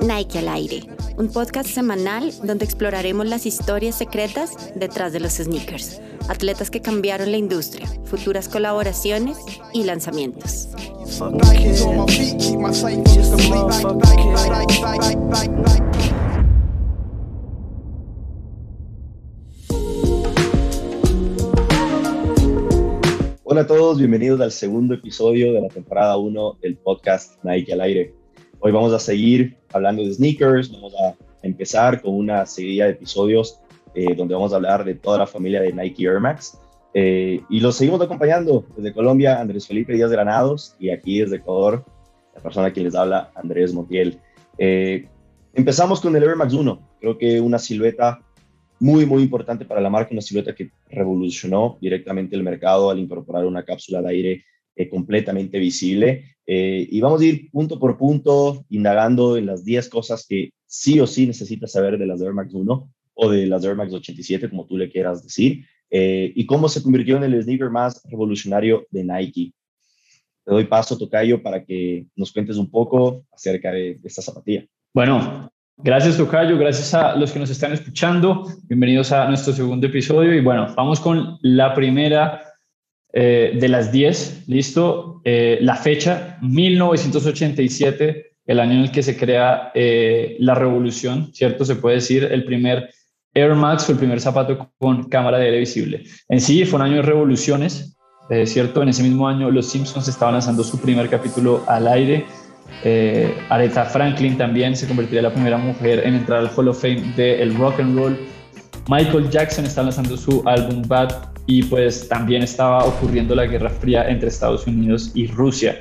Nike al aire, un podcast semanal donde exploraremos las historias secretas detrás de los sneakers, atletas que cambiaron la industria, futuras colaboraciones y lanzamientos. Hola a todos, bienvenidos al segundo episodio de la temporada 1 del podcast Nike al aire. Hoy vamos a seguir hablando de sneakers, vamos a empezar con una serie de episodios eh, donde vamos a hablar de toda la familia de Nike Air Max. Eh, y los seguimos acompañando desde Colombia, Andrés Felipe Díaz Granados, y aquí desde Ecuador, la persona a quien les habla, Andrés Montiel. Eh, empezamos con el Air Max 1, creo que una silueta muy, muy importante para la marca, una silueta que revolucionó directamente el mercado al incorporar una cápsula de aire eh, completamente visible. Eh, y vamos a ir punto por punto, indagando en las 10 cosas que sí o sí necesitas saber de las Air Max 1 o de las Air Max 87, como tú le quieras decir, eh, y cómo se convirtió en el sneaker más revolucionario de Nike. Te doy paso, Tocayo, para que nos cuentes un poco acerca de, de esta zapatilla. Bueno, Gracias, Tocayo. Gracias a los que nos están escuchando. Bienvenidos a nuestro segundo episodio. Y bueno, vamos con la primera eh, de las 10. Listo. Eh, la fecha, 1987, el año en el que se crea eh, la revolución, ¿cierto? Se puede decir el primer Air Max fue el primer zapato con cámara de aire visible. En sí, fue un año de revoluciones, ¿cierto? En ese mismo año, los Simpsons estaban lanzando su primer capítulo al aire eh, Aretha Franklin también se convertiría en la primera mujer en entrar al Hall of Fame del rock and roll. Michael Jackson está lanzando su álbum Bad y pues también estaba ocurriendo la Guerra Fría entre Estados Unidos y Rusia.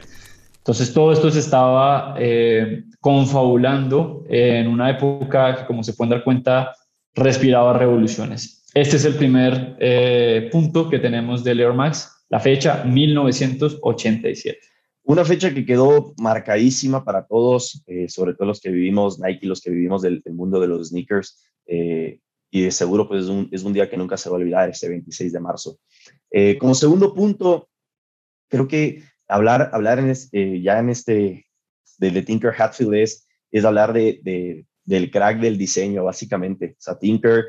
Entonces todo esto se estaba eh, confabulando en una época que como se pueden dar cuenta respiraba revoluciones. Este es el primer eh, punto que tenemos de Air Max, la fecha 1987. Una fecha que quedó marcadísima para todos, eh, sobre todo los que vivimos Nike, los que vivimos del, mundo de los sneakers, eh, y de seguro pues es un, es un, día que nunca se va a olvidar, este 26 de marzo. Eh, como segundo punto, creo que hablar, hablar en ya en este, de, Tinker Hatfield es, es hablar de, de, del crack del diseño, básicamente. O sea, Tinker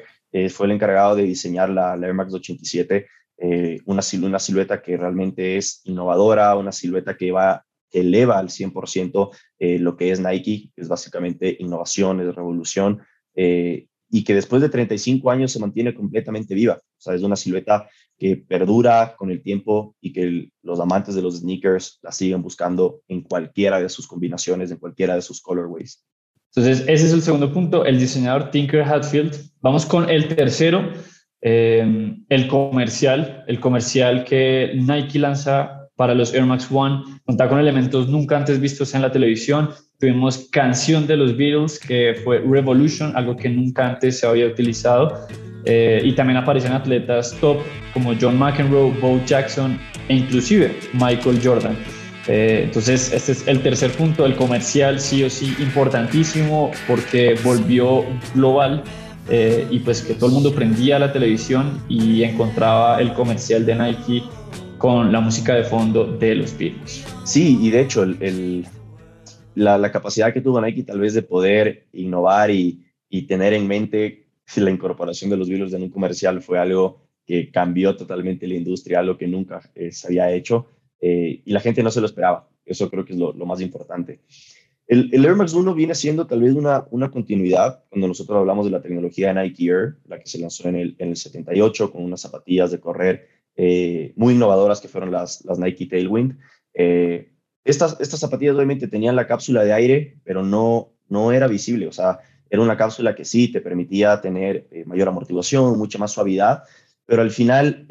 fue el encargado de diseñar la, la Air Max 87 eh, una, una silueta que realmente es innovadora, una silueta que va que eleva al 100% eh, lo que es Nike, que es básicamente innovación, es revolución, eh, y que después de 35 años se mantiene completamente viva. O sea, es una silueta que perdura con el tiempo y que los amantes de los sneakers la siguen buscando en cualquiera de sus combinaciones, en cualquiera de sus colorways. Entonces, ese es el segundo punto, el diseñador Tinker Hatfield. Vamos con el tercero, Em, el comercial, el comercial que Nike lanza para los Air Max One, cuenta con elementos nunca antes vistos en la televisión. Tuvimos canción de los Beatles, que fue Revolution, algo que nunca antes se había utilizado. Eh, y también aparecen atletas top como John McEnroe, Bo Jackson e inclusive Michael Jordan. Eh, entonces, este es el tercer punto, el comercial sí o sí importantísimo porque volvió global eh, y pues que todo el mundo prendía la televisión y encontraba el comercial de Nike con la música de fondo de los Beatles. Sí, y de hecho la, capacidad que tuvo Nike tal vez de poder innovar y, tener en mente la incorporación de los Beatles en un comercial fue algo que cambió totalmente la industria, algo que nunca eh, se había hecho eh, y la gente no se lo esperaba. Eso creo que es lo más importante. El, Air Max 1 viene siendo tal vez una, una continuidad cuando nosotros hablamos de la tecnología de Nike Air, la que se lanzó en el, en el 78 con unas zapatillas de correr eh, muy innovadoras que fueron las, las Nike Tailwind. Eh, estas, estas zapatillas obviamente tenían la cápsula de aire, pero no, no era visible, o sea, era una cápsula que sí te permitía tener eh, mayor amortiguación, mucha más suavidad, pero al final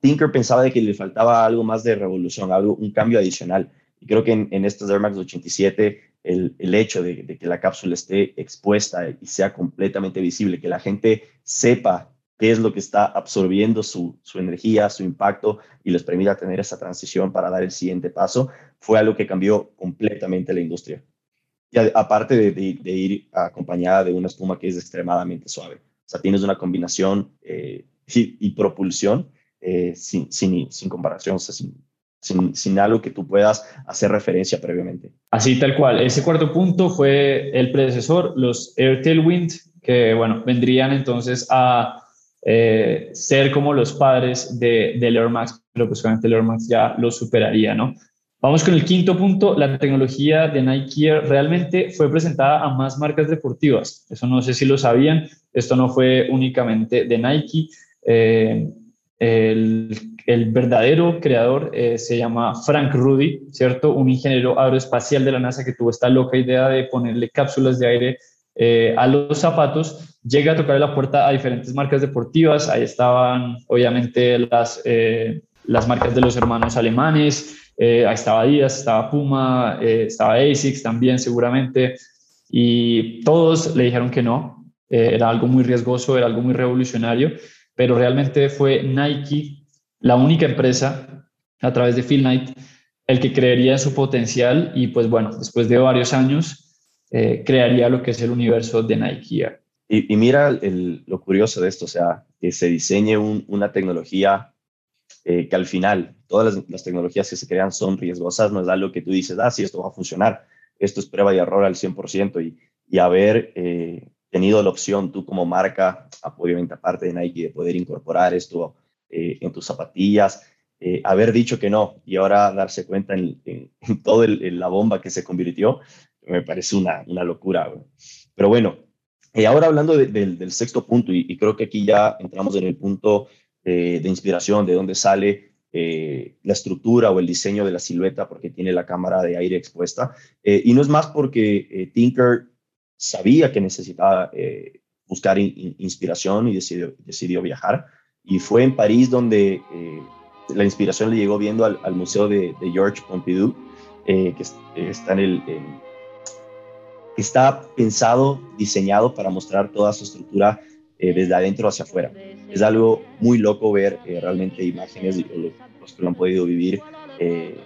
Tinker pensaba de que le faltaba algo más de revolución, algo, un cambio adicional. Y creo que en, en estos Air Max 87, el, el hecho de, que la cápsula esté expuesta y sea completamente visible, que la gente sepa qué es lo que está absorbiendo su, su, energía, su impacto y les permita tener esa transición para dar el siguiente paso, fue algo que cambió completamente la industria. Y aparte de, de, ir acompañada de una espuma que es extremadamente suave. O sea, tienes una combinación eh, y, propulsión eh, sin, sin, sin, comparación, o sea, sin, sin, algo que tú puedas hacer referencia previamente. Así tal cual. Ese cuarto punto fue el predecesor, los Air Tailwind, que bueno, vendrían entonces a eh, ser como los padres de, del Air Max, pero pues obviamente Air Max ya lo superaría, ¿no? Vamos con el quinto punto. La tecnología de Nike Air realmente fue presentada a más marcas deportivas. Eso no sé si lo sabían. Esto no fue únicamente de Nike. Eh, el, el, verdadero creador eh, se llama Frank Rudy, ¿cierto? Un ingeniero aeroespacial de la NASA que tuvo esta loca idea de ponerle cápsulas de aire eh, a los zapatos. Llega a tocar la puerta a diferentes marcas deportivas. Ahí estaban, obviamente, las, las marcas de los hermanos alemanes. Eh, ahí estaba Adidas, estaba Puma, eh, estaba ASICS también seguramente, y todos le dijeron que no, eh, era algo muy riesgoso, era algo muy revolucionario, pero realmente fue Nike la única empresa a través de Phil Knight el que creería su potencial y pues bueno, después de varios años crearía lo que es el universo de Nike Y, mira lo curioso de esto, o sea, que se diseñe una tecnología que al final todas las, tecnologías que se crean son riesgosas, no es algo que tú dices, ah, sí, esto va a funcionar, esto es prueba y error al 100% y, y haber eh, tenido la opción tú como marca, obviamente aparte de Nike, de poder incorporar esto eh, en tus zapatillas, eh, haber dicho que no y ahora darse cuenta en, en, toda la bomba que se convirtió, me parece una, una locura. Pero bueno, ahora hablando del sexto punto, y, creo que aquí ya entramos en el punto de inspiración, de dónde sale eh, la estructura o el diseño de la silueta porque tiene la cámara de aire expuesta. Eh, y no es más porque eh, Tinker sabía que necesitaba buscar inspiración y decidió, decidió, viajar. Y fue en París donde la inspiración le llegó viendo al, Museo de, de, Georges Pompidou, que está en el... está pensado, diseñado para mostrar toda su estructura desde adentro hacia afuera es algo muy loco ver eh, realmente imágenes, los que lo han podido vivir eh,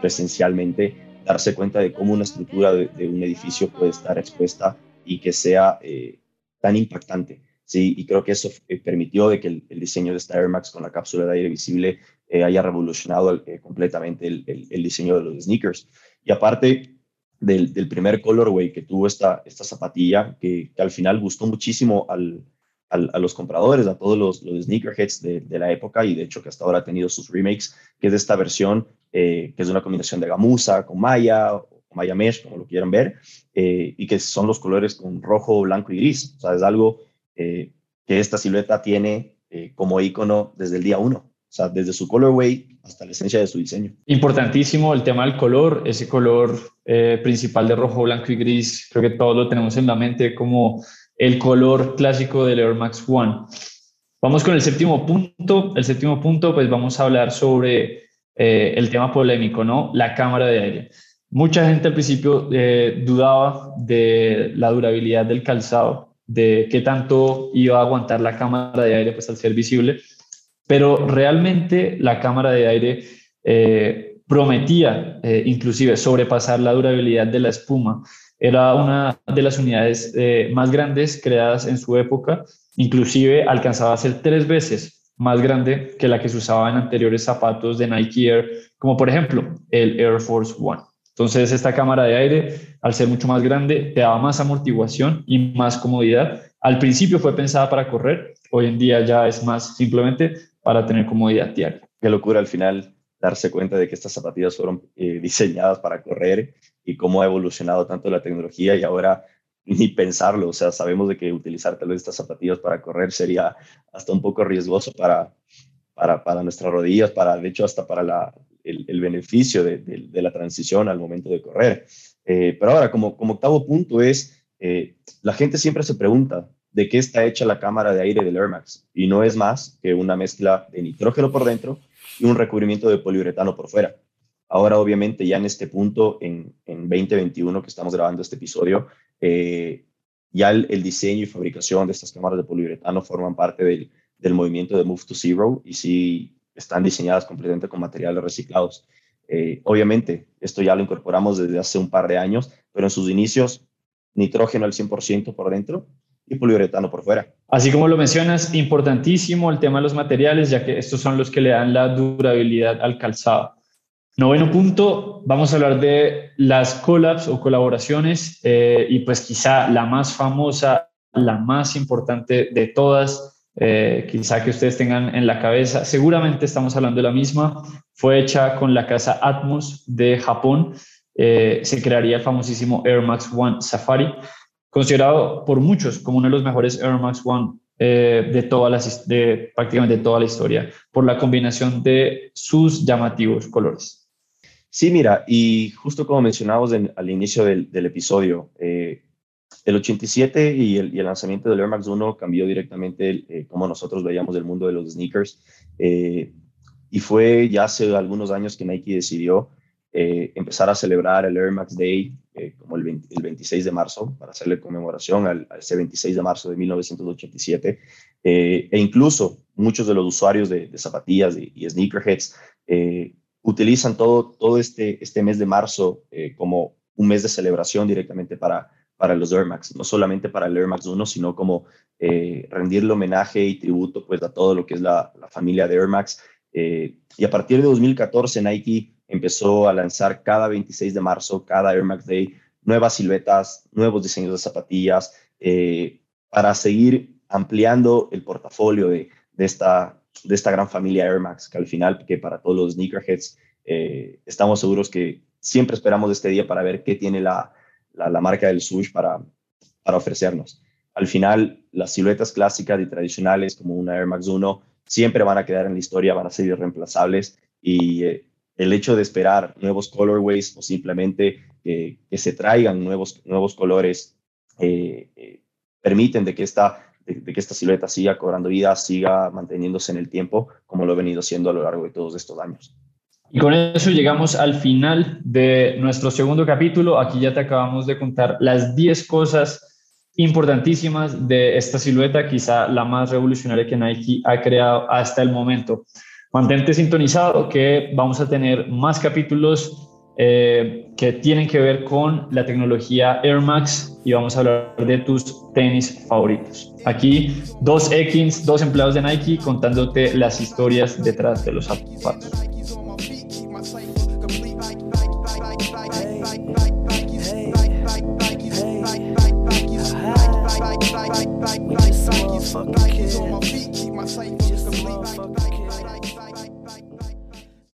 presencialmente, darse cuenta de cómo una estructura de, un edificio puede estar expuesta y que sea eh, tan impactante. Sí, y creo que eso permitió de que el, diseño de esta Air Max con la cápsula de aire visible haya revolucionado completamente el, diseño de los sneakers. Y aparte del, del primer colorway que tuvo esta, esta zapatilla, que, al final gustó muchísimo al, a, los compradores, a todos los, los sneakerheads de, de, la época y de hecho que hasta ahora ha tenido sus remakes, que es esta versión eh, que es una combinación de gamuza con maya o maya mesh, como lo quieran ver, eh, y que son los colores con rojo, blanco y gris. O sea, es algo eh, que esta silueta tiene como icono desde el día uno. O sea, desde su colorway hasta la esencia de su diseño. Importantísimo el tema del color, ese color principal de rojo, blanco y gris, creo que todos lo tenemos en la mente como el color clásico del Air Max One. Vamos con el séptimo punto. El séptimo punto, pues vamos a hablar sobre eh, el tema polémico, ¿no? La cámara de aire. Mucha gente al principio eh, dudaba de la durabilidad del calzado, de qué tanto iba a aguantar la cámara de aire pues al ser visible, pero realmente la cámara de aire eh, prometía inclusive sobrepasar la durabilidad de la espuma. Era una de las unidades eh, más grandes creadas en su época, inclusive alcanzaba a ser tres veces más grande que la que se usaba en anteriores zapatos de Nike Air, como por ejemplo el Air Force One. Entonces esta cámara de aire, al ser mucho más grande, te daba más amortiguación y más comodidad. Al principio fue pensada para correr, hoy en día ya es más simplemente para tener comodidad diaria. Qué locura al final darse cuenta de que estas zapatillas fueron eh, diseñadas para correr y cómo ha evolucionado tanto la tecnología y ahora ni pensarlo, o sea, sabemos de que utilizar tal estas zapatillas para correr sería hasta un poco riesgoso para, para, para nuestras rodillas, para, de hecho, hasta para la, el, beneficio de, la transición al momento de correr. Eh, pero ahora, como, octavo punto es, eh, la gente siempre se pregunta, de qué está hecha la cámara de aire del Air Max y no es más que una mezcla de nitrógeno por dentro y un recubrimiento de poliuretano por fuera. Ahora, obviamente, ya en este punto, en, en 2021 que estamos grabando este episodio, eh, ya el, diseño y fabricación de estas cámaras de poliuretano forman parte del, del, movimiento de Move to Zero y sí están diseñadas completamente con materiales reciclados. Eh, obviamente, esto ya lo incorporamos desde hace un par de años, pero en sus inicios, nitrógeno al 100% por dentro y poliuretano por fuera. Así como lo mencionas, importantísimo el tema de los materiales, ya que estos son los que le dan la durabilidad al calzado. Noveno punto, vamos a hablar de las collabs o colaboraciones eh, y pues quizá la más famosa, la más importante de todas, eh, quizá que ustedes tengan en la cabeza, seguramente estamos hablando de la misma, fue hecha con la casa Atmos de Japón, eh, se crearía el famosísimo Air Max One Safari, considerado por muchos como uno de los mejores Air Max One de, todas las, de prácticamente toda la historia, por la combinación de sus llamativos colores. Sí, mira, y justo como mencionábamos al inicio del, episodio, eh, el 87 y el, lanzamiento del Air Max 1 cambió directamente eh, cómo nosotros veíamos el mundo de los sneakers. Eh, y fue ya hace algunos años que Nike decidió empezar a celebrar el Air Max Day como el, 26 de marzo, para hacerle conmemoración al, ese 26 de marzo de 1987. e incluso muchos de los usuarios de, zapatillas y, y sneakerheads utilizan todo, todo este, este mes de marzo eh, como un mes de celebración directamente para, para los Air Max, no solamente para el Air Max 1, sino como eh, rendirle homenaje y tributo pues, a todo lo que es la, familia de Air Max. Eh, y a partir de 2014 Nike empezó a lanzar cada 26 de marzo, cada Air Max Day, nuevas siluetas, nuevos diseños de zapatillas, para seguir ampliando el portafolio de, de esta, de esta gran familia Air Max, que al final, que para todos los sneakerheads, eh, estamos seguros que siempre esperamos este día para ver qué tiene la, la, marca del Swoosh para, para ofrecernos. Al final, las siluetas clásicas y tradicionales como una Air Max 1 siempre van a quedar en la historia, van a ser irreemplazables y eh, el hecho de esperar nuevos colorways o simplemente que se traigan nuevos, nuevos colores eh, permiten de que esta de, que esta silueta siga cobrando vida, siga manteniéndose en el tiempo, como lo he venido siendo a lo largo de todos estos años. Y con eso llegamos al final de nuestro segundo capítulo. Aquí ya te acabamos de contar las 10 cosas importantísimas de esta silueta, quizá la más revolucionaria que Nike ha creado hasta el momento. Mantente sintonizado que vamos a tener más capítulos eh, que tienen que ver con la tecnología Air Max y vamos a hablar de tus tenis favoritos. Aquí dos Ekins, dos empleados de Nike contándote las historias detrás de los zapatos.